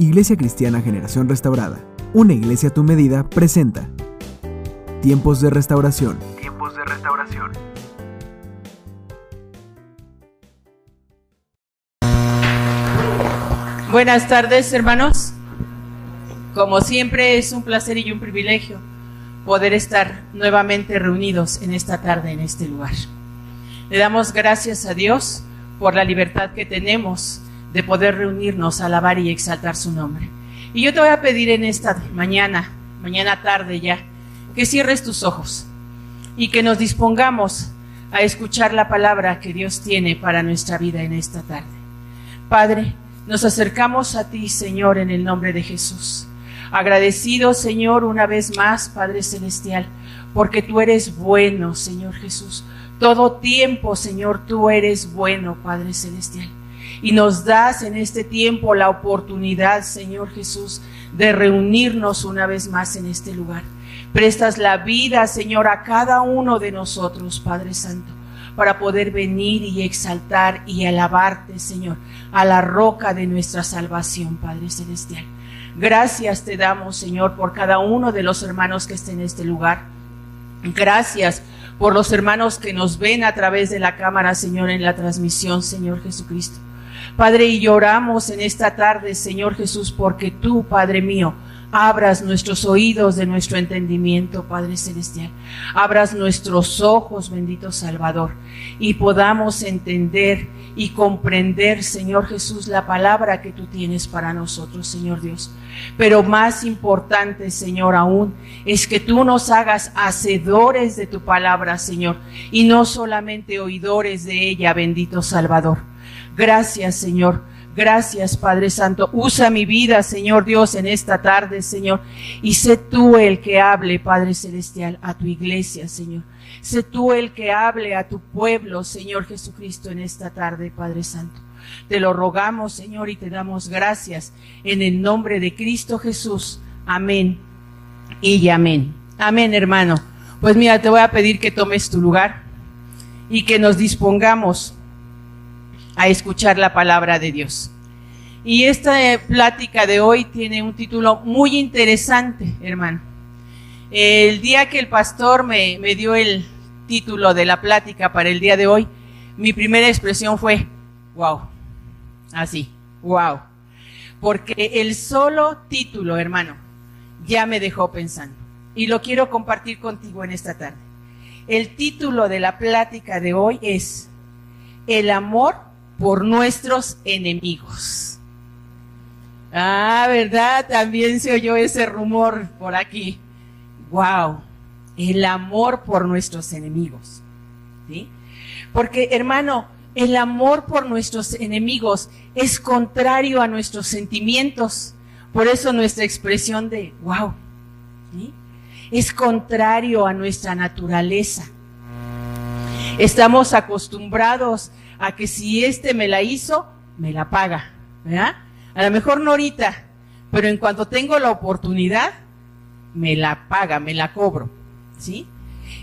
Iglesia Cristiana Generación Restaurada, una iglesia a tu medida, presenta Tiempos de Restauración. Tiempos de Restauración. Buenas tardes, hermanos. Como siempre es un placer y un privilegio poder estar nuevamente reunidos en esta tarde en este lugar. Le damos gracias a Dios por la libertad que tenemos de poder reunirnos, alabar y exaltar su nombre. Y yo te voy a pedir en esta mañana, mañana tarde ya, que cierres tus ojos y que nos dispongamos a escuchar la palabra que Dios tiene para nuestra vida en esta tarde. Padre, nos acercamos a ti, Señor, en el nombre de Jesús. Agradecido, Señor, una vez más, Padre Celestial, porque tú eres bueno, Señor Jesús. Todo tiempo, Señor, tú eres bueno, Padre Celestial y nos das en este tiempo la oportunidad, Señor Jesús, de reunirnos una vez más en este lugar. Prestas la vida, Señor, a cada uno de nosotros, Padre Santo, para poder venir y exaltar y alabarte, Señor, a la roca de nuestra salvación, Padre Celestial. Gracias te damos, Señor, por cada uno de los hermanos que estén en este lugar. Gracias por los hermanos que nos ven a través de la cámara, Señor, en la transmisión, Señor Jesucristo. Padre, y lloramos en esta tarde, Señor Jesús, porque tú, Padre mío, abras nuestros oídos de nuestro entendimiento, Padre Celestial. Abras nuestros ojos, bendito Salvador, y podamos entender y comprender, Señor Jesús, la palabra que tú tienes para nosotros, Señor Dios. Pero más importante, Señor, aún, es que tú nos hagas hacedores de tu palabra, Señor, y no solamente oidores de ella, bendito Salvador. Gracias, Señor. Gracias, Padre Santo. Usa mi vida, Señor Dios, en esta tarde, Señor. Y sé tú el que hable, Padre Celestial, a tu iglesia, Señor. Sé tú el que hable a tu pueblo, Señor Jesucristo, en esta tarde, Padre Santo. Te lo rogamos, Señor, y te damos gracias en el nombre de Cristo Jesús. Amén y amén. Amén, hermano. Pues mira, te voy a pedir que tomes tu lugar y que nos dispongamos a escuchar la palabra de Dios. Y esta eh, plática de hoy tiene un título muy interesante, hermano. El día que el pastor me, me dio el título de la plática para el día de hoy, mi primera expresión fue, wow, así, wow. Porque el solo título, hermano, ya me dejó pensando. Y lo quiero compartir contigo en esta tarde. El título de la plática de hoy es El amor por nuestros enemigos. Ah, ¿verdad? También se oyó ese rumor por aquí. Wow, el amor por nuestros enemigos. ¿Sí? Porque, hermano, el amor por nuestros enemigos es contrario a nuestros sentimientos. Por eso nuestra expresión de wow ¿sí? es contrario a nuestra naturaleza. Estamos acostumbrados a que si este me la hizo, me la paga, ¿verdad? A lo mejor no ahorita, pero en cuanto tengo la oportunidad, me la paga, me la cobro, ¿sí?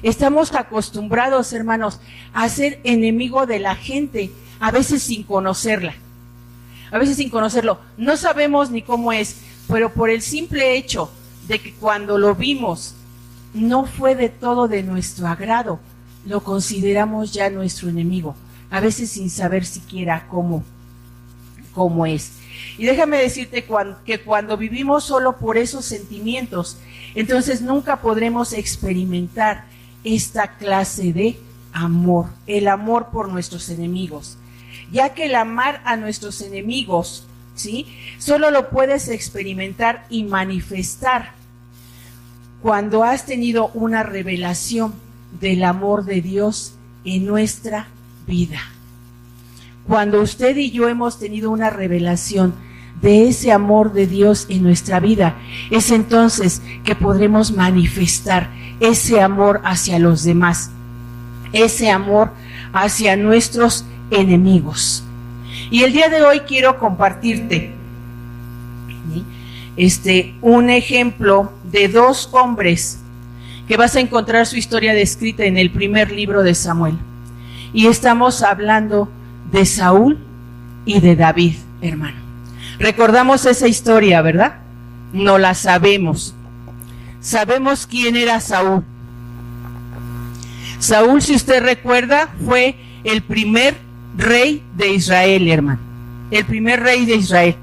Estamos acostumbrados, hermanos, a ser enemigo de la gente, a veces sin conocerla, a veces sin conocerlo. No sabemos ni cómo es, pero por el simple hecho de que cuando lo vimos no fue de todo de nuestro agrado, lo consideramos ya nuestro enemigo a veces sin saber siquiera cómo, cómo es. Y déjame decirte que cuando vivimos solo por esos sentimientos, entonces nunca podremos experimentar esta clase de amor, el amor por nuestros enemigos. Ya que el amar a nuestros enemigos, ¿sí? Solo lo puedes experimentar y manifestar cuando has tenido una revelación del amor de Dios en nuestra vida. Cuando usted y yo hemos tenido una revelación de ese amor de Dios en nuestra vida, es entonces que podremos manifestar ese amor hacia los demás, ese amor hacia nuestros enemigos. Y el día de hoy quiero compartirte este un ejemplo de dos hombres que vas a encontrar su historia descrita en el primer libro de Samuel. Y estamos hablando de Saúl y de David, hermano. Recordamos esa historia, ¿verdad? No la sabemos. Sabemos quién era Saúl. Saúl, si usted recuerda, fue el primer rey de Israel, hermano. El primer rey de Israel.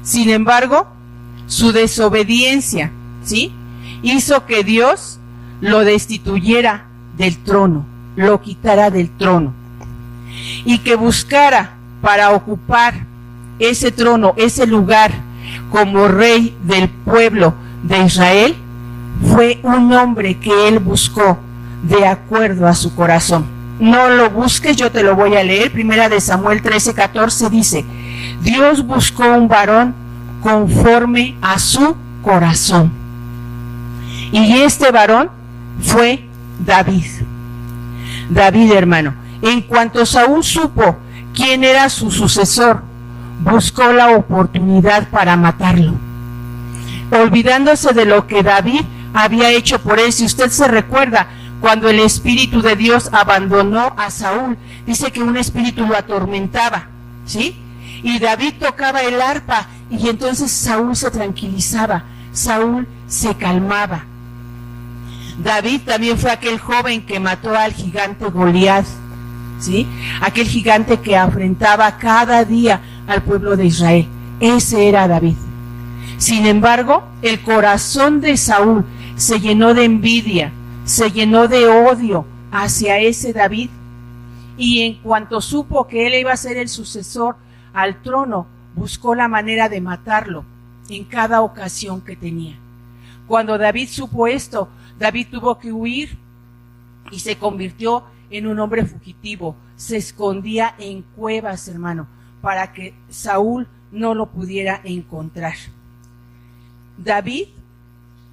Sin embargo, su desobediencia, ¿sí? Hizo que Dios lo destituyera del trono, lo quitara del trono. Y que buscara para ocupar ese trono, ese lugar como rey del pueblo de Israel, fue un hombre que él buscó de acuerdo a su corazón. No lo busques, yo te lo voy a leer. Primera de Samuel 13, 14 dice, Dios buscó un varón conforme a su corazón. Y este varón fue David. David, hermano. En cuanto Saúl supo quién era su sucesor, buscó la oportunidad para matarlo, olvidándose de lo que David había hecho por él. Si usted se recuerda, cuando el Espíritu de Dios abandonó a Saúl, dice que un espíritu lo atormentaba, ¿sí? Y David tocaba el arpa y entonces Saúl se tranquilizaba, Saúl se calmaba. David también fue aquel joven que mató al gigante Goliat, ¿sí? Aquel gigante que afrentaba cada día al pueblo de Israel. Ese era David. Sin embargo, el corazón de Saúl se llenó de envidia, se llenó de odio hacia ese David. Y en cuanto supo que él iba a ser el sucesor al trono, buscó la manera de matarlo en cada ocasión que tenía. Cuando David supo esto, David tuvo que huir y se convirtió en un hombre fugitivo. Se escondía en cuevas, hermano para que Saúl no lo pudiera encontrar. David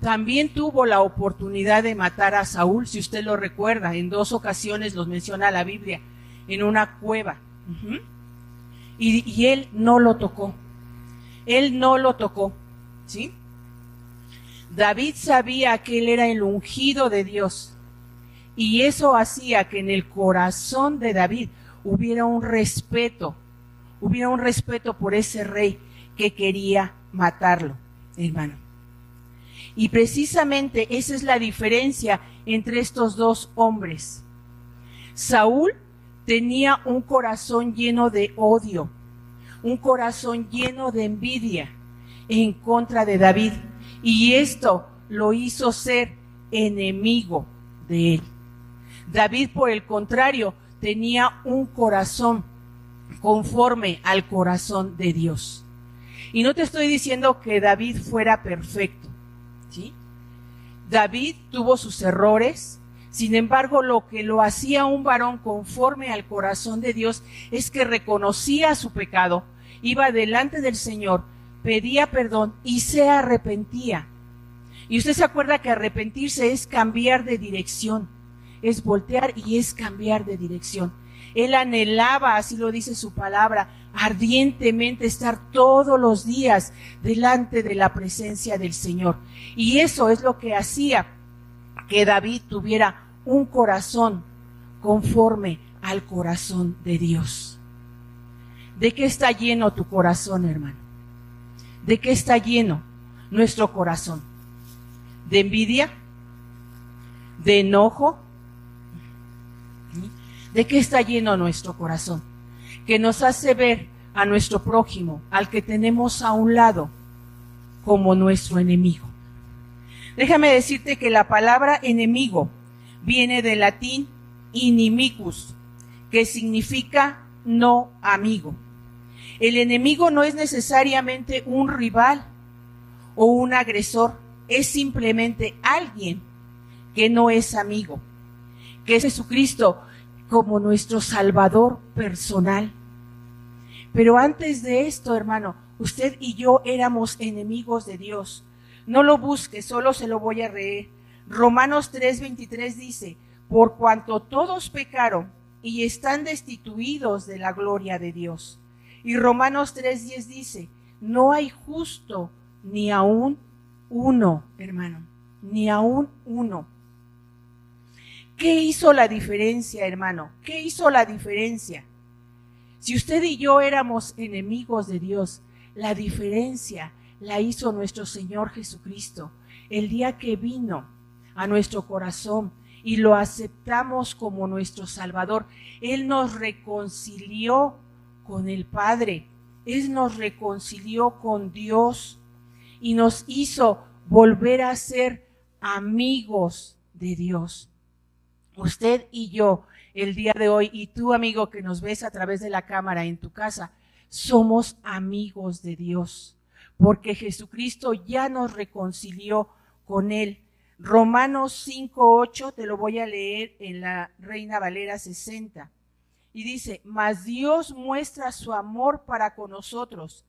también tuvo la oportunidad de matar a Saúl, si usted lo recuerda, en dos ocasiones los menciona la Biblia, en una cueva. y, y, él no lo tocó. Él no lo tocó. ¿Sí? David sabía que él era el ungido de Dios. Y eso hacía que en el corazón de David hubiera un respeto hubiera un respeto por ese rey que quería matarlo, hermano. Y precisamente esa es la diferencia entre estos dos hombres. Saúl tenía un corazón lleno de odio, un corazón lleno de envidia en contra de David. Y esto lo hizo ser enemigo de él. David, por el contrario, tenía un corazón conforme al corazón de Dios. Y no te estoy diciendo que David fuera perfecto, ¿sí? David tuvo sus errores, sin embargo, lo que lo hacía un varón conforme al corazón de Dios es que reconocía su pecado, iba delante del Señor, pedía perdón y se arrepentía. Y usted se acuerda que arrepentirse es cambiar de dirección, es voltear y es cambiar de dirección. Él anhelaba, así lo dice su palabra, ardientemente estar todos los días delante de la presencia del Señor. Y eso es lo que hacía que David tuviera un corazón conforme al corazón de Dios. ¿De qué está lleno tu corazón, hermano? ¿De qué está lleno nuestro corazón? ¿De envidia? ¿De enojo? ¿De qué está lleno nuestro corazón? Que nos hace ver a nuestro prójimo, al que tenemos a un lado, como nuestro enemigo. Déjame decirte que la palabra enemigo viene del latín inimicus, que significa no amigo. El enemigo no es necesariamente un rival o un agresor, es simplemente alguien que no es amigo, que Jesucristo como nuestro Salvador personal. Pero antes de esto, hermano, usted y yo éramos enemigos de Dios. No lo busque, solo se lo voy a leer. Romanos 3:23 dice, por cuanto todos pecaron y están destituidos de la gloria de Dios. Y Romanos 3:10 dice, no hay justo ni aún uno, hermano, ni aún uno. ¿Qué hizo la diferencia, hermano? ¿Qué hizo la diferencia? Si usted y yo éramos enemigos de Dios, La diferencia la hizo nuestro Señor Jesucristo el día que vino a nuestro corazón y lo aceptamos como nuestro Salvador. Él nos reconcilió con el Padre, Él nos reconcilió con Dios y nos hizo volver a ser amigos de Dios. Usted y yo, el día de hoy, y tú amigo que nos ves a través de la cámara en tu casa, somos amigos de Dios, porque Jesucristo ya nos reconcilió con Él. Romanos 5.8, te lo voy a leer en la Reina Valera 60. Y dice, mas Dios muestra su amor para con nosotros,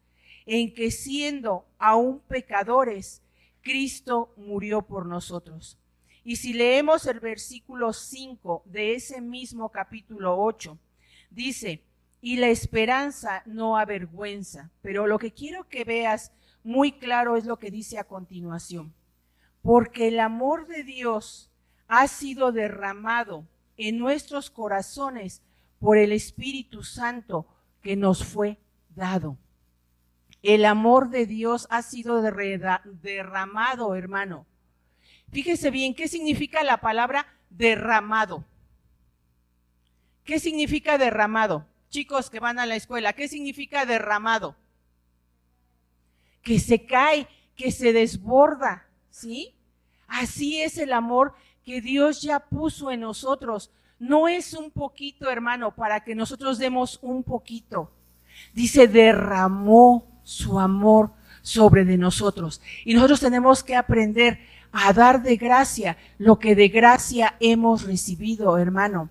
en que siendo aún pecadores, Cristo murió por nosotros. Y si leemos el versículo 5 de ese mismo capítulo 8, dice, y la esperanza no avergüenza. Pero lo que quiero que veas muy claro es lo que dice a continuación. Porque el amor de Dios ha sido derramado en nuestros corazones por el Espíritu Santo que nos fue dado. El amor de Dios ha sido derramado, hermano. Fíjese bien, ¿qué significa la palabra derramado? ¿Qué significa derramado? Chicos que van a la escuela, ¿qué significa derramado? Que se cae, que se desborda, ¿sí? Así es el amor que Dios ya puso en nosotros. No es un poquito, hermano, para que nosotros demos un poquito. Dice, derramó su amor sobre de nosotros. Y nosotros tenemos que aprender a dar de gracia lo que de gracia hemos recibido, hermano.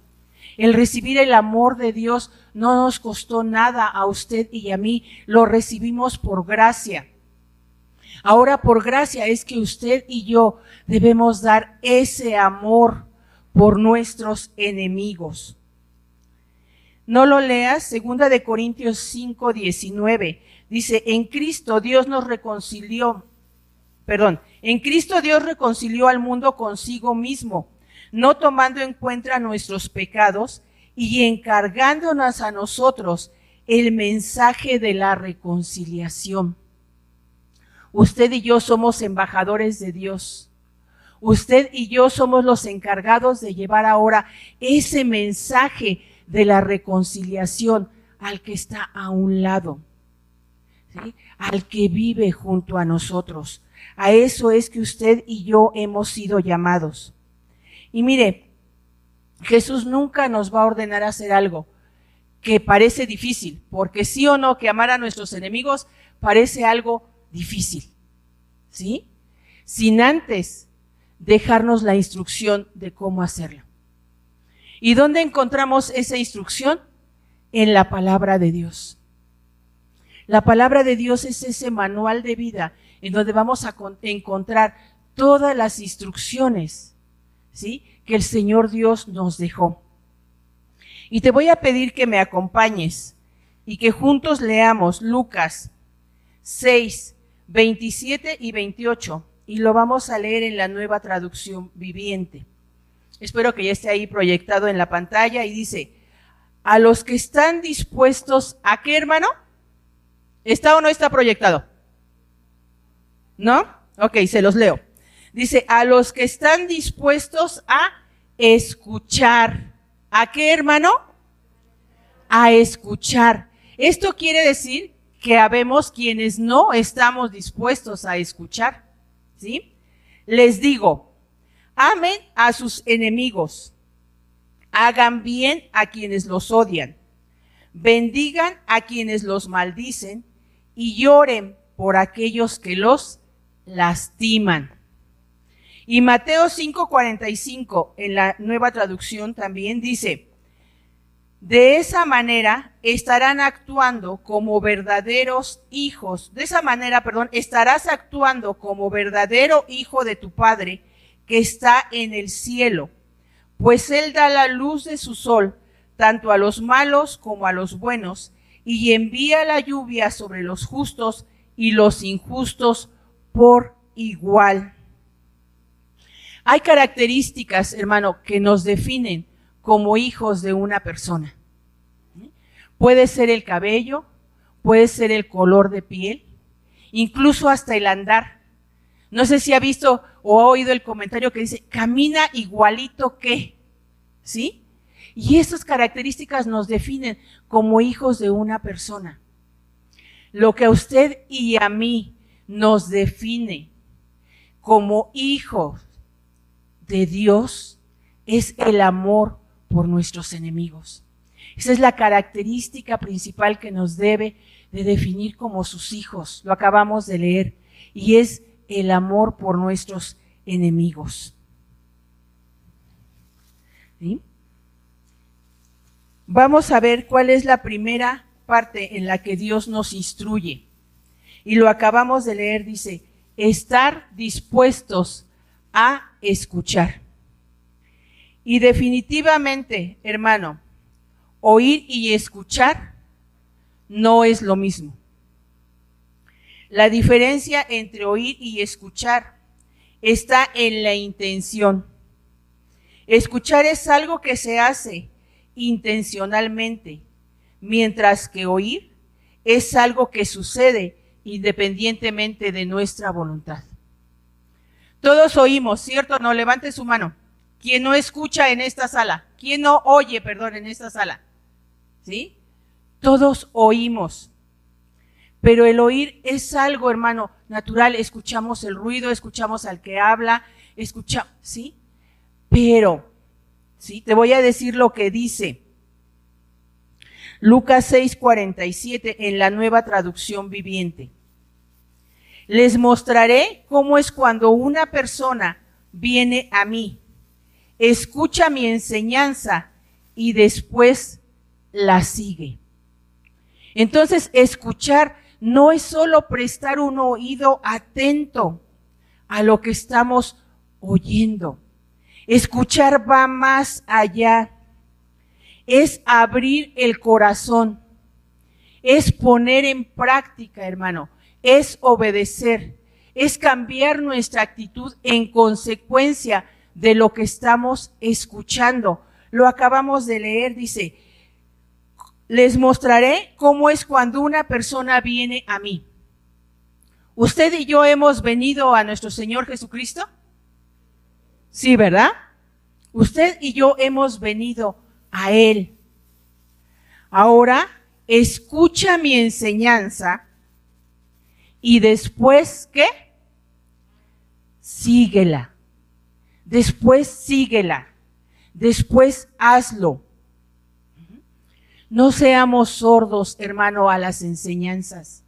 El recibir el amor de Dios no nos costó nada a usted y a mí, lo recibimos por gracia. Ahora por gracia es que usted y yo debemos dar ese amor por nuestros enemigos. No lo leas, segunda de Corintios 5, 19. Dice, en Cristo Dios nos reconcilió, perdón, en Cristo Dios reconcilió al mundo consigo mismo no tomando en cuenta nuestros pecados y encargándonos a nosotros el mensaje de la reconciliación. Usted y yo somos embajadores de Dios. Usted y yo somos los encargados de llevar ahora ese mensaje de la reconciliación al que está a un lado, al que vive junto a nosotros. A eso es que usted y yo hemos sido llamados. Y mire, Jesús nunca nos va a ordenar hacer algo que parece difícil, porque sí o no que amar a nuestros enemigos parece algo difícil, ¿sí? Sin antes dejarnos la instrucción de cómo hacerlo. ¿Y dónde encontramos esa instrucción? En la palabra de Dios. La palabra de Dios es ese manual de vida en donde vamos a encontrar todas las instrucciones ¿sí? Que el Señor Dios nos dejó. Y te voy a pedir que me acompañes y que juntos leamos Lucas 6, 27 y 28 y lo vamos a leer en la nueva traducción viviente. Espero que ya esté ahí proyectado en la pantalla y dice, a los que están dispuestos a qué hermano? ¿Está o no está proyectado? ¿No? Ok, se los leo. Dice, a los que están dispuestos a escuchar. ¿A qué, hermano? A escuchar. Esto quiere decir que habemos quienes no estamos dispuestos a escuchar. ¿Sí? Les digo, amen a sus enemigos, hagan bien a quienes los odian, bendigan a quienes los maldicen y lloren por aquellos que los lastiman. Y Mateo 5:45 en la nueva traducción también dice, de esa manera estarán actuando como verdaderos hijos. De esa manera, perdón, estarás actuando como verdadero hijo de tu Padre que está en el cielo, pues Él da la luz de su sol tanto a los malos como a los buenos, y envía la lluvia sobre los justos y los injustos por igual. Hay características, hermano, que nos definen como hijos de una persona. Puede ser el cabello, puede ser el color de piel, incluso hasta el andar. No sé si ha visto o ha oído el comentario que dice, camina igualito que, ¿sí? Y esas características nos definen como hijos de una persona. Lo que a usted y a mí nos define como hijos de Dios es el amor por nuestros enemigos. Esa es la característica principal que nos debe de definir como sus hijos. Lo acabamos de leer. Y es el amor por nuestros enemigos. Vamos a ver cuál es la primera parte en la que Dios nos instruye. Y lo acabamos de leer, dice, estar dispuestos a escuchar. Y definitivamente, hermano, oír y escuchar no es lo mismo. La diferencia entre oír y escuchar está en la intención. Escuchar es algo que se hace intencionalmente, mientras que oír es algo que sucede independientemente de nuestra voluntad. Todos oímos, ¿cierto? No, levante su mano. ¿Quién no escucha en esta sala? ¿Quién no oye, perdón, en esta sala? ¿Sí? Todos oímos. Pero el oír es algo, hermano, natural. Escuchamos el ruido, escuchamos al que habla, escuchamos, ¿sí? Pero, ¿sí? Te voy a decir lo que dice Lucas 6:47 en la nueva traducción viviente. Les mostraré cómo es cuando una persona viene a mí, escucha mi enseñanza y después la sigue. Entonces, escuchar no es solo prestar un oído atento a lo que estamos oyendo. Escuchar va más allá. Es abrir el corazón. Es poner en práctica, hermano. Es obedecer. Es cambiar nuestra actitud en consecuencia de lo que estamos escuchando. Lo acabamos de leer, dice, les mostraré cómo es cuando una persona viene a mí. ¿Usted y yo hemos venido a nuestro Señor Jesucristo? Sí, ¿verdad? Usted y yo hemos venido a Él. Ahora, escucha mi enseñanza y después, ¿qué? Síguela. Después síguela. Después hazlo. No seamos sordos, hermano, a las enseñanzas.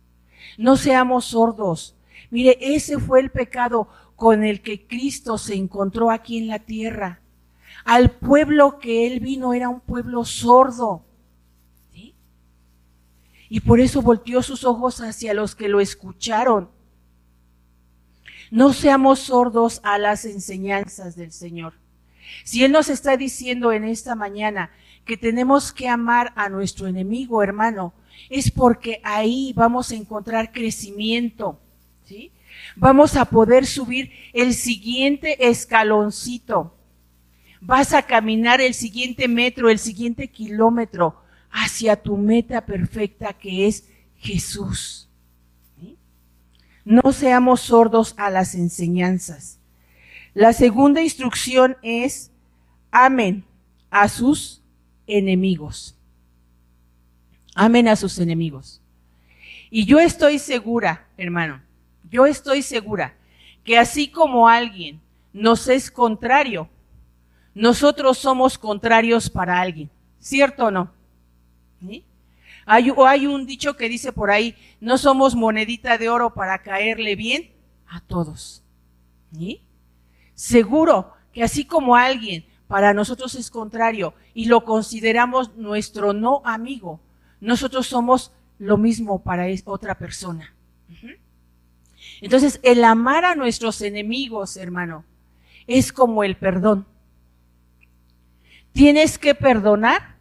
No seamos sordos. Mire, ese fue el pecado con el que Cristo se encontró aquí en la tierra. Al pueblo que él vino era un pueblo sordo. Y por eso volteó sus ojos hacia los que lo escucharon. No seamos sordos a las enseñanzas del Señor. Si Él nos está diciendo en esta mañana que tenemos que amar a nuestro enemigo, hermano, es porque ahí vamos a encontrar crecimiento, ¿sí? Vamos a poder subir el siguiente escaloncito. Vas a caminar el siguiente metro, el siguiente kilómetro hacia tu meta perfecta que es Jesús. No seamos sordos a las enseñanzas. La segunda instrucción es, amen a sus enemigos. Amen a sus enemigos. Y yo estoy segura, hermano, yo estoy segura que así como alguien nos es contrario, nosotros somos contrarios para alguien. ¿Cierto o no? Hay, o hay un dicho que dice por ahí, no somos monedita de oro para caerle bien a todos. Seguro que así como alguien para nosotros es contrario y lo consideramos nuestro no amigo, nosotros somos lo mismo para otra persona. Entonces, el amar a nuestros enemigos, hermano, es como el perdón. Tienes que perdonar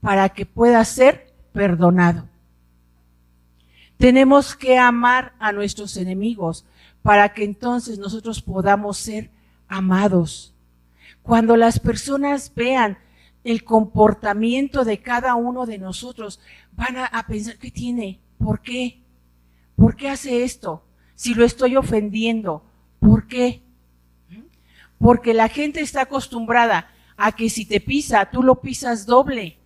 para que puedas ser perdonado. Tenemos que amar a nuestros enemigos para que entonces nosotros podamos ser amados. Cuando las personas vean el comportamiento de cada uno de nosotros, van a, pensar, ¿qué tiene? ¿por qué? ¿Por qué hace esto? Si lo estoy ofendiendo, ¿por qué? Porque la gente está acostumbrada a que si te pisa, tú lo pisas doble.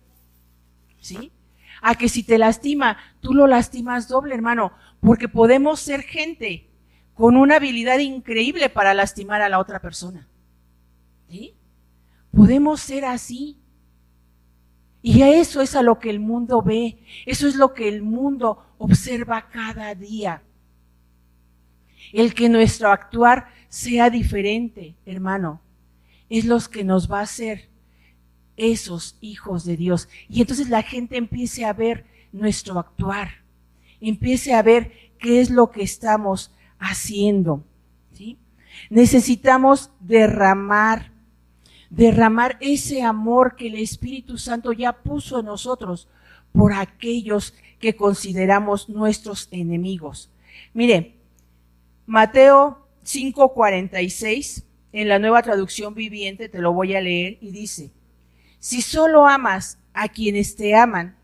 ¿Sí? A que si te lastima, tú lo lastimas doble, hermano. Porque podemos ser gente con una habilidad increíble para lastimar a la otra persona. ¿Sí? Podemos ser así. Y a eso es a lo que el mundo ve, eso es lo que el mundo observa cada día. El que nuestro actuar sea diferente, hermano, es lo que nos va a hacer esos hijos de Dios. Y entonces la gente empiece a ver nuestro actuar, empiece a ver qué es lo que estamos haciendo. Necesitamos derramar, derramar ese amor que el Espíritu Santo ya puso en nosotros por aquellos que consideramos nuestros enemigos. Mire, Mateo 5:46, en la nueva traducción viviente, te lo voy a leer y dice, si solo amas a quienes te aman,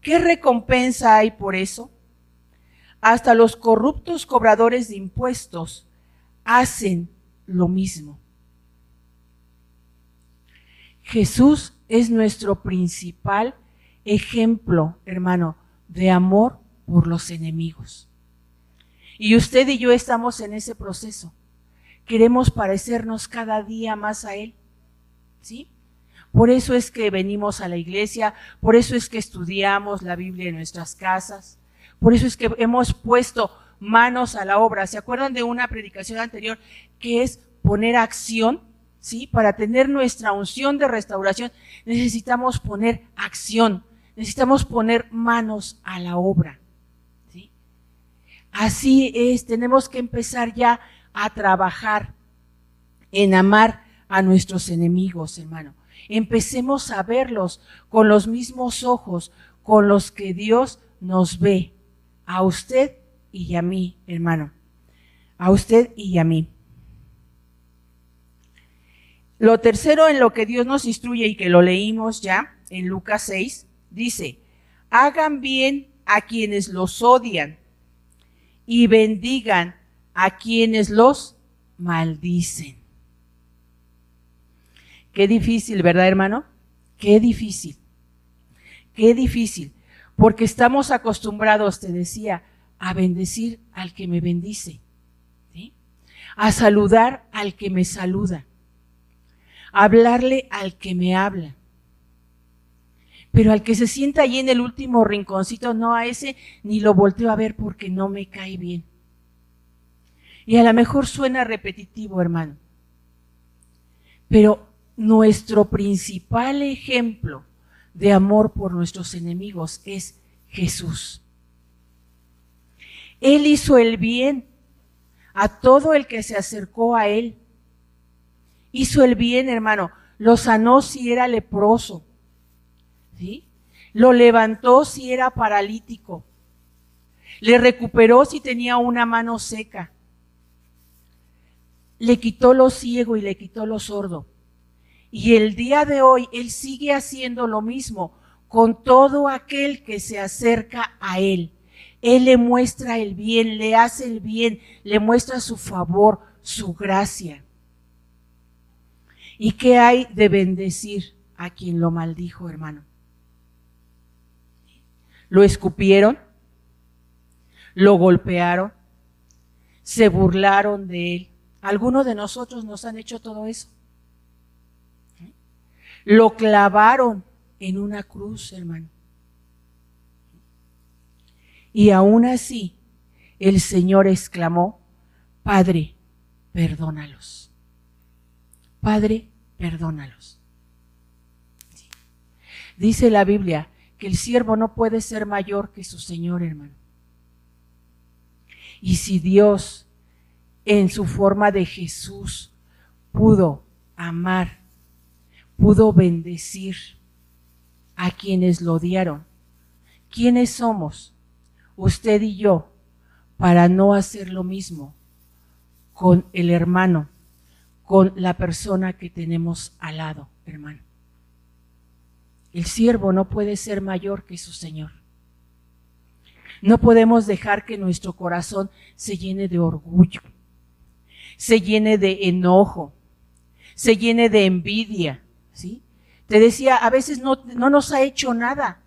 ¿qué recompensa hay por eso? Hasta los corruptos cobradores de impuestos hacen lo mismo. Jesús es nuestro principal ejemplo, hermano, de amor por los enemigos. Y usted y yo estamos en ese proceso. Queremos parecernos cada día más a Él. ¿Sí? Por eso es que venimos a la iglesia, por eso es que estudiamos la Biblia en nuestras casas, por eso es que hemos puesto manos a la obra. ¿Se acuerdan de una predicación anterior que es poner acción? ¿Sí? Para tener nuestra unción de restauración necesitamos poner acción, necesitamos poner manos a la obra. ¿Sí? Así es, tenemos que empezar ya a trabajar en amar a nuestros enemigos, hermano. Empecemos a verlos con los mismos ojos con los que Dios nos ve a usted y a mí, hermano. A usted y a mí. Lo tercero en lo que Dios nos instruye y que lo leímos ya en Lucas 6, dice, hagan bien a quienes los odian y bendigan a quienes los maldicen. Qué difícil, ¿verdad, hermano? Qué difícil. Qué difícil porque estamos acostumbrados, te decía, a bendecir al que me bendice, a saludar al que me saluda, a hablarle al que me habla. Pero al que se sienta allí en el último rinconcito, no a ese ni lo volteo a ver porque no me cae bien. Y a lo mejor suena repetitivo, hermano. Pero nuestro principal ejemplo de amor por nuestros enemigos es Jesús. Él hizo el bien a todo el que se acercó a Él. Hizo el bien, hermano. Lo sanó si era leproso. ¿Sí? Lo levantó si era paralítico. Le recuperó si tenía una mano seca. Le quitó lo ciego y le quitó lo sordo. Y el día de hoy Él sigue haciendo lo mismo con todo aquel que se acerca a Él. Él le muestra el bien, le hace el bien, le muestra su favor, su gracia. ¿Y qué hay de bendecir a quien lo maldijo, hermano? Lo escupieron, lo golpearon, se burlaron de él. Algunos de nosotros nos han hecho todo eso. Lo clavaron en una cruz, hermano. Y aún así, el Señor exclamó, Padre, perdónalos. Padre, perdónalos. Dice la Biblia que el siervo no puede ser mayor que su Señor, hermano. Y si Dios, en su forma de Jesús, pudo amar pudo bendecir a quienes lo odiaron. ¿Quiénes somos? Usted y yo, para no hacer lo mismo con el hermano, con la persona que tenemos al lado, hermano. El siervo no puede ser mayor que su Señor. No podemos dejar que nuestro corazón se llene de orgullo, se llene de enojo, se llene de envidia, Te decía, a veces no nos ha hecho nada.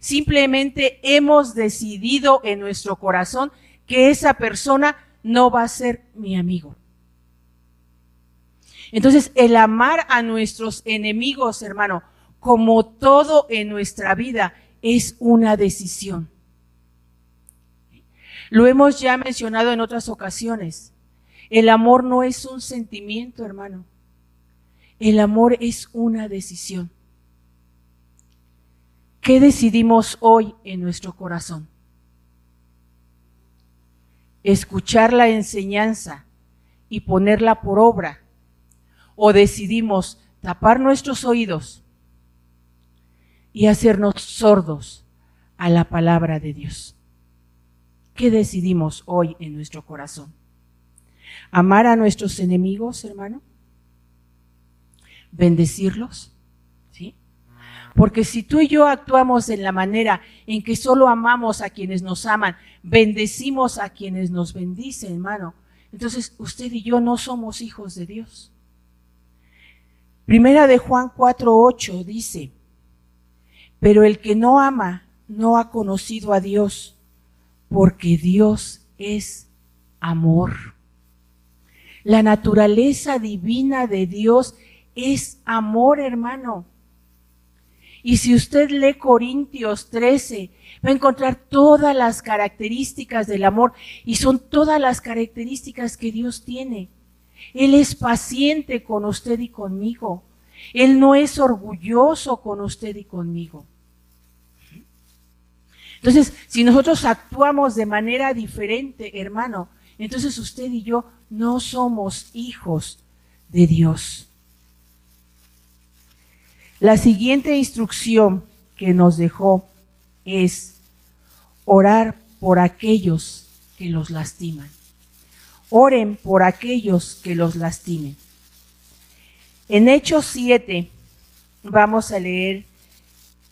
Simplemente hemos decidido en nuestro corazón que esa persona no va a ser mi amigo. Entonces, el amar a nuestros enemigos, hermano, como todo en nuestra vida, es una decisión. Lo hemos ya mencionado en otras ocasiones. El amor no es un sentimiento, hermano. El amor es una decisión. ¿Qué decidimos hoy en nuestro corazón? Escuchar la enseñanza y ponerla por obra. O decidimos tapar nuestros oídos y hacernos sordos a la palabra de Dios. ¿Qué decidimos hoy en nuestro corazón? ¿Amar a nuestros enemigos, hermano? ¿Bendecirlos? ¿Sí? Porque si tú y yo actuamos en la manera en que solo amamos a quienes nos aman, bendecimos a quienes nos bendicen, hermano, entonces usted y yo no somos hijos de Dios. Primera de Juan 4:8 dice, pero el que no ama no ha conocido a Dios, porque Dios es amor. La naturaleza divina de Dios es amor, hermano. Y si usted lee Corintios 13, va a encontrar todas las características del amor y son todas las características que Dios tiene. Él es paciente con usted y conmigo. Él no es orgulloso con usted y conmigo. Entonces, si nosotros actuamos de manera diferente, hermano, entonces usted y yo no somos hijos de Dios. La siguiente instrucción que nos dejó es orar por aquellos que los lastiman. Oren por aquellos que los lastimen. En Hechos 7 vamos a leer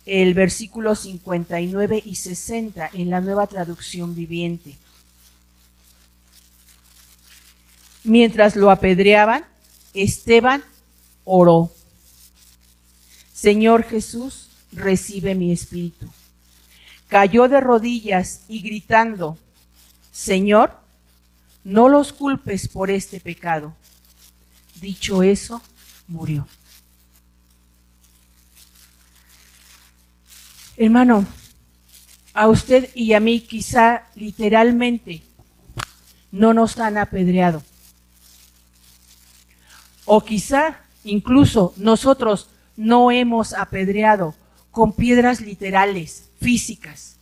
el versículo 59 y 60 en la nueva traducción viviente. Mientras lo apedreaban, Esteban oró. Señor Jesús, recibe mi espíritu. Cayó de rodillas y gritando, Señor, no los culpes por este pecado. Dicho eso, murió. Hermano, a usted y a mí quizá literalmente no nos han apedreado. O quizá incluso nosotros no hemos apedreado con piedras literales, físicas.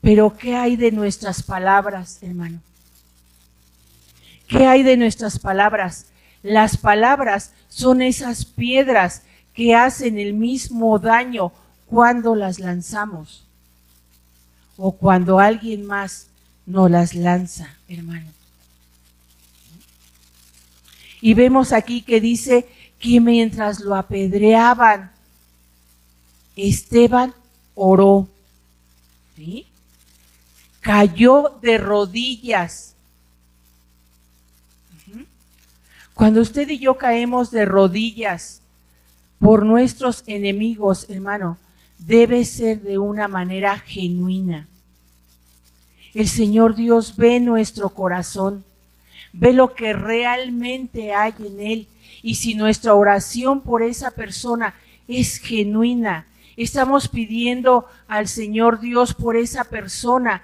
Pero ¿qué hay de nuestras palabras, hermano? ¿Qué hay de nuestras palabras? Las palabras son esas piedras que hacen el mismo daño cuando las lanzamos o cuando alguien más nos las lanza, hermano. Y vemos aquí que dice que mientras lo apedreaban, Esteban oró. ¿sí? Cayó de rodillas. Cuando usted y yo caemos de rodillas por nuestros enemigos, hermano, debe ser de una manera genuina. El Señor Dios ve nuestro corazón, ve lo que realmente hay en Él. Y si nuestra oración por esa persona es genuina, estamos pidiendo al Señor Dios por esa persona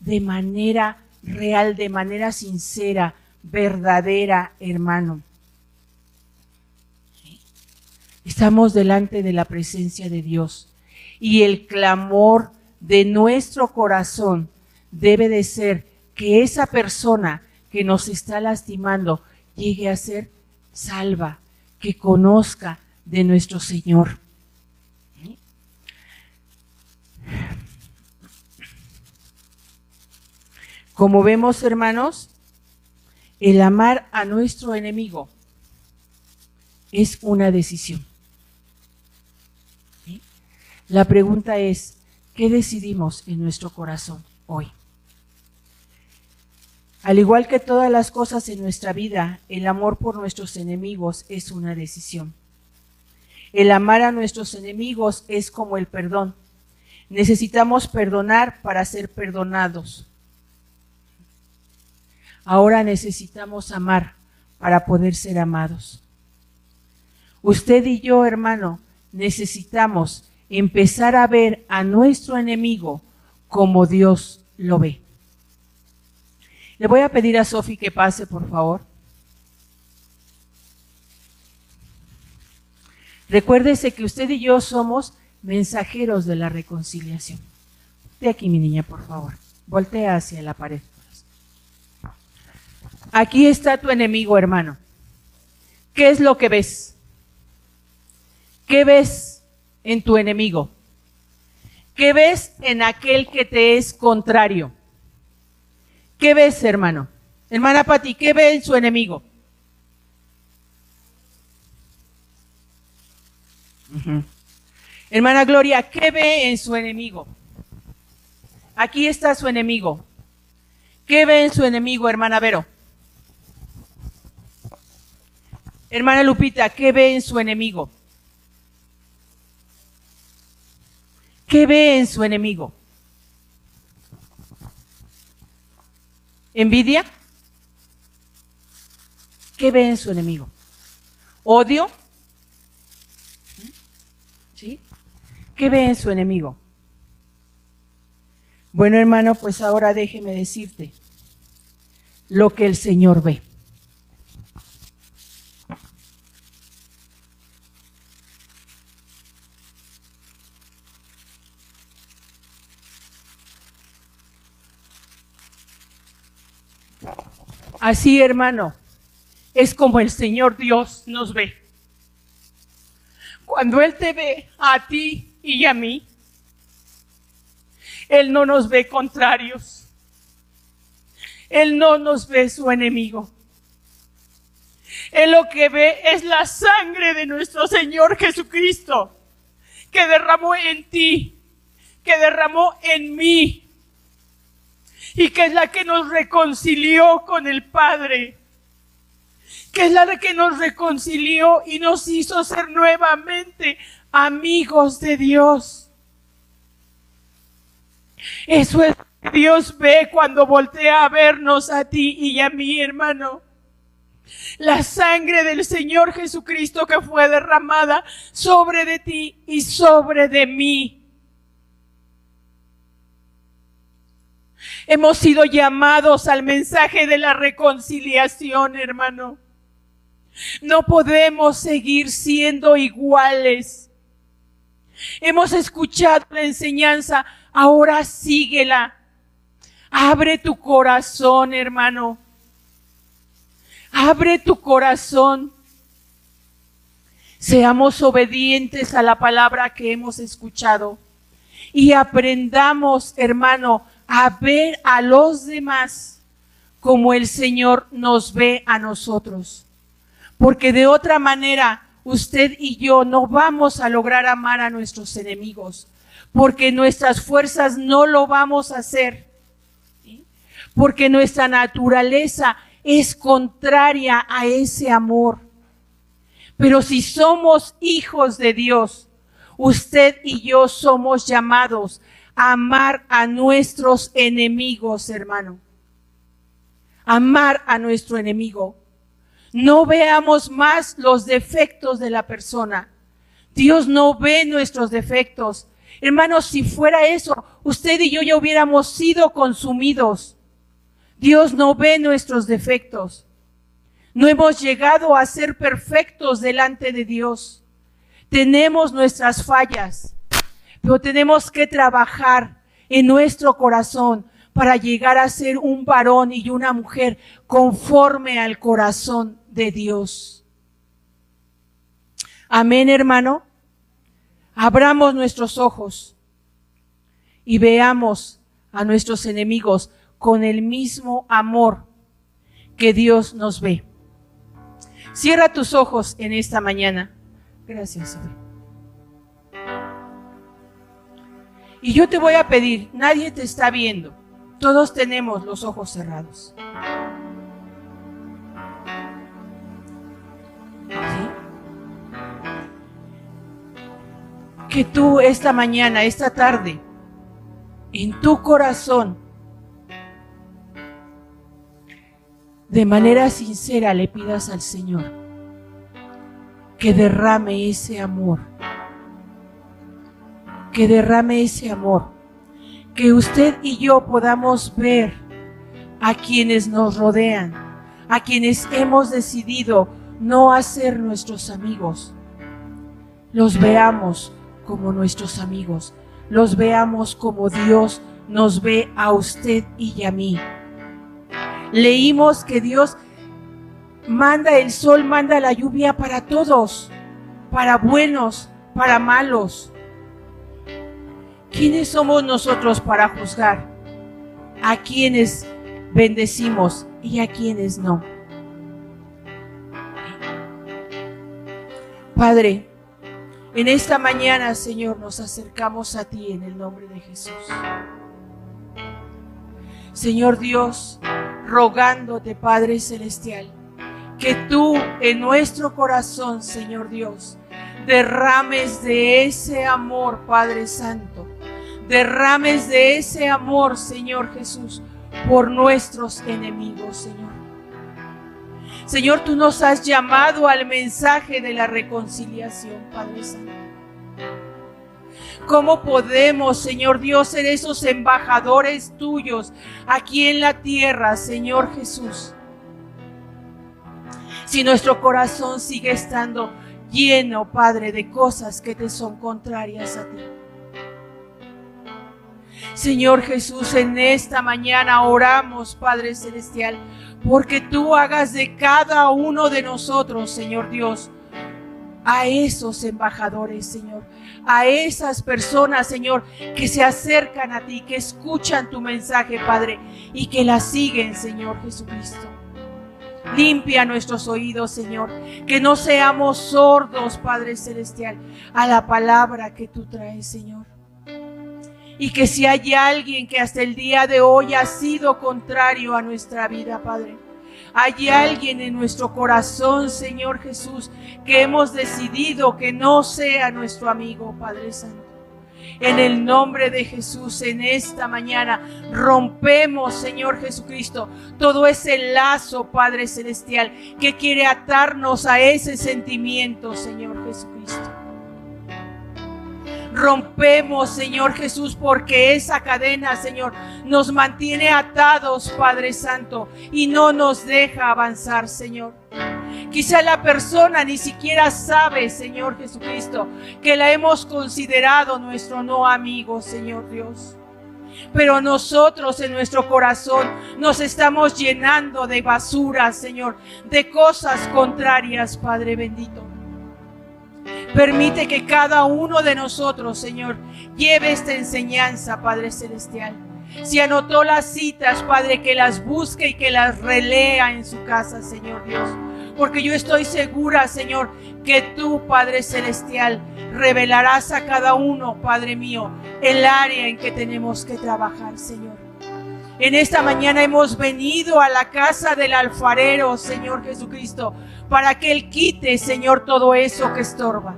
de manera real, de manera sincera, verdadera, hermano. Estamos delante de la presencia de Dios y el clamor de nuestro corazón debe de ser que esa persona que nos está lastimando llegue a ser salva, que conozca de nuestro Señor. Como vemos, hermanos, el amar a nuestro enemigo es una decisión. La pregunta es, ¿Qué decidimos en nuestro corazón hoy? Al igual que todas las cosas en nuestra vida, el amor por nuestros enemigos es una decisión. El amar a nuestros enemigos es como el perdón. Necesitamos perdonar para ser perdonados. Ahora necesitamos amar para poder ser amados. Usted y yo, hermano, necesitamos empezar a ver a nuestro enemigo como Dios lo ve. Le voy a pedir a Sofi que pase, por favor. Recuérdese que usted y yo somos mensajeros de la reconciliación. De aquí, mi niña, por favor. Voltea hacia la pared. Aquí está tu enemigo, hermano. ¿Qué es lo que ves? ¿Qué ves en tu enemigo? ¿Qué ves en aquel que te es contrario? ¿Qué ves, hermano? Hermana Pati, ¿qué ve en su enemigo? Hermana Gloria, ¿qué ve en su enemigo? Aquí está su enemigo. ¿Qué ve en su enemigo, hermana Vero? Hermana Lupita, ¿qué ve en su enemigo? ¿Qué ve en su enemigo? ¿Envidia? ¿Qué ve en su enemigo? ¿Odio? ¿Sí? ¿Qué ve en su enemigo? Bueno, hermano, pues ahora déjeme decirte lo que el Señor ve. Así, hermano, es como el Señor Dios nos ve. Cuando Él te ve a ti y a mí, Él no nos ve contrarios. Él no nos ve su enemigo. Él lo que ve es la sangre de nuestro Señor Jesucristo, que derramó en ti, que derramó en mí, y que es la que nos reconcilió con el Padre, que es la que nos reconcilió y nos hizo ser nuevamente amigos de Dios. Eso es lo que Dios ve cuando voltea a vernos a ti y a mí, hermano. La sangre del Señor Jesucristo que fue derramada sobre de ti y sobre de mí. Hemos sido llamados al mensaje de la reconciliación, hermano. No podemos seguir siendo iguales. Hemos escuchado la enseñanza, ahora síguela. Abre tu corazón, hermano. Abre tu corazón. Seamos obedientes a la palabra que hemos escuchado y aprendamos, hermano, a ver a los demás como el Señor nos ve a nosotros. Porque de otra manera, usted y yo no vamos a lograr amar a nuestros enemigos, porque nuestras fuerzas no lo vamos a hacer, porque nuestra naturaleza es contraria a ese amor. Pero si somos hijos de Dios, usted y yo somos llamados amar a nuestros enemigos, hermano. Amar a nuestro enemigo. No veamos más los defectos de la persona. Dios no ve nuestros defectos. Hermanos, si fuera eso, usted y yo ya hubiéramos sido consumidos. Dios no ve nuestros defectos. No hemos llegado a ser perfectos delante de Dios. Tenemos nuestras fallas. Pero tenemos que trabajar en nuestro corazón para llegar a ser un varón y una mujer conforme al corazón de Dios. Amén, hermano. Abramos nuestros ojos y veamos a nuestros enemigos con el mismo amor que Dios nos ve. Cierra tus ojos en esta mañana. Gracias, Señor. Y yo te voy a pedir, nadie te está viendo, todos tenemos los ojos cerrados. Que tú esta mañana, esta tarde, en tu corazón, de manera sincera le pidas al Señor que derrame ese amor, que derrame ese amor, que usted y yo podamos ver a quienes nos rodean, a quienes hemos decidido no hacer nuestros amigos, los veamos como nuestros amigos, los veamos como Dios nos ve a usted y a mí. Leímos que Dios manda el sol, manda la lluvia para todos, para buenos, para malos. ¿Quiénes somos nosotros para juzgar? A quienes bendecimos y a quienes no. Padre, en esta mañana, Señor, nos acercamos a ti en el nombre de Jesús. Señor Dios, rogándote, Padre Celestial, que tú en nuestro corazón, Señor Dios, derrames de ese amor, Padre Santo, derrames de ese amor, Señor Jesús, por nuestros enemigos, Señor. Señor, tú nos has llamado al mensaje de la reconciliación, Padre Santo. ¿Cómo podemos, Señor Dios, ser esos embajadores tuyos aquí en la tierra, Señor Jesús? Si nuestro corazón sigue estando lleno, Padre, de cosas que te son contrarias a ti. Señor Jesús, en esta mañana oramos, Padre Celestial, porque tú hagas de cada uno de nosotros, Señor Dios, a esos embajadores, Señor, a esas personas, Señor, que se acercan a ti, que escuchan tu mensaje, Padre, y que la siguen, Señor Jesucristo. Limpia nuestros oídos, Señor, que no seamos sordos, Padre Celestial, a la palabra que tú traes, Señor. Y que si hay alguien que hasta el día de hoy ha sido contrario a nuestra vida, Padre, hay alguien en nuestro corazón, Señor Jesús, que hemos decidido que no sea nuestro amigo, Padre Santo. En el nombre de Jesús, en esta mañana, rompemos, Señor Jesucristo, todo ese lazo, Padre Celestial, que quiere atarnos a ese sentimiento, Señor Jesucristo. Rompemos, Señor Jesús, porque esa cadena, Señor, nos mantiene atados, Padre Santo, y no nos deja avanzar, Señor. Quizá la persona ni siquiera sabe, Señor Jesucristo, que la hemos considerado nuestro no amigo, Señor Dios. Pero nosotros en nuestro corazón nos estamos llenando de basura, Señor, de cosas contrarias, Padre bendito. Permite que cada uno de nosotros, Señor, lleve esta enseñanza, Padre Celestial. Si anotó las citas, Padre, que las busque y que las relea en su casa, Señor Dios. Porque yo estoy segura, Señor, que tú, Padre Celestial, revelarás a cada uno, Padre mío, el área en que tenemos que trabajar, Señor. En esta mañana hemos venido a la casa del alfarero, Señor Jesucristo, para que Él quite, Señor, todo eso que estorba.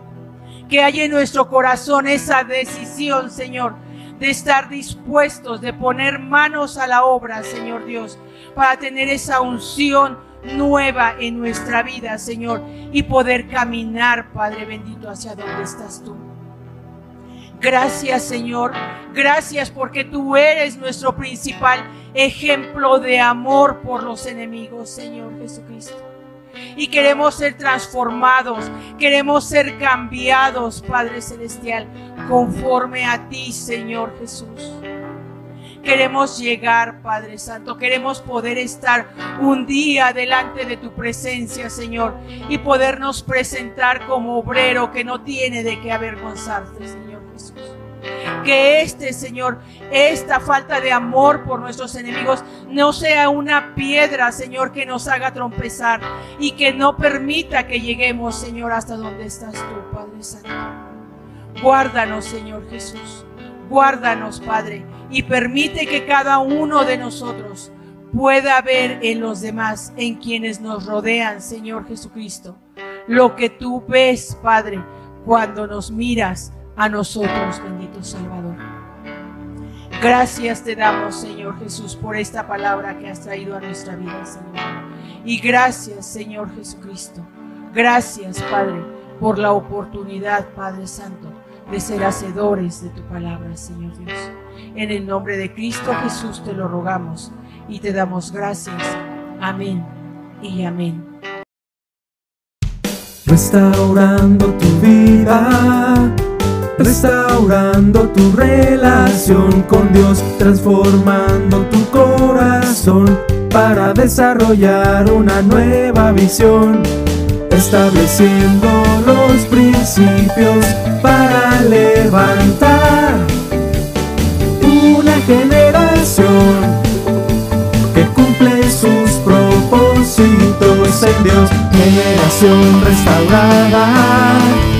Que haya en nuestro corazón esa decisión, Señor, de estar dispuestos, de poner manos a la obra, Señor Dios, para tener esa unción nueva en nuestra vida, Señor, y poder caminar, Padre bendito, hacia donde estás tú. Gracias, Señor. Gracias porque tú eres nuestro principal ejemplo de amor por los enemigos, Señor Jesucristo y queremos ser transformados, queremos ser cambiados, Padre Celestial, conforme a ti, Señor Jesús. Queremos llegar, Padre Santo. Queremos poder estar un día delante de tu presencia, Señor, y podernos presentar como obrero que no tiene de qué avergonzarte, Señor Jesús. Que este, Señor, esta falta de amor por nuestros enemigos no sea una piedra, Señor, que nos haga trompezar y que no permita que lleguemos, Señor, hasta donde estás tú, Padre Santo. Guárdanos, Señor Jesús. Guárdanos, Padre, y permite que cada uno de nosotros pueda ver en los demás, en quienes nos rodean, Señor Jesucristo, lo que tú ves, Padre, cuando nos miras a nosotros, bendito Salvador. Gracias te damos, Señor Jesús, por esta palabra que has traído a nuestra vida, Señor. Y gracias, Señor Jesucristo. Gracias, Padre, por la oportunidad, Padre Santo, de ser hacedores de tu palabra, Señor Dios. En el nombre de Cristo Jesús te lo rogamos y te damos gracias. Amén y amén. Restaurando tu vida, restaurando tu relación con Dios, transformando tu corazón para desarrollar una nueva visión, estableciendo los principios para levantar una generación que cumple sus propósitos en Dios, generación restaurada.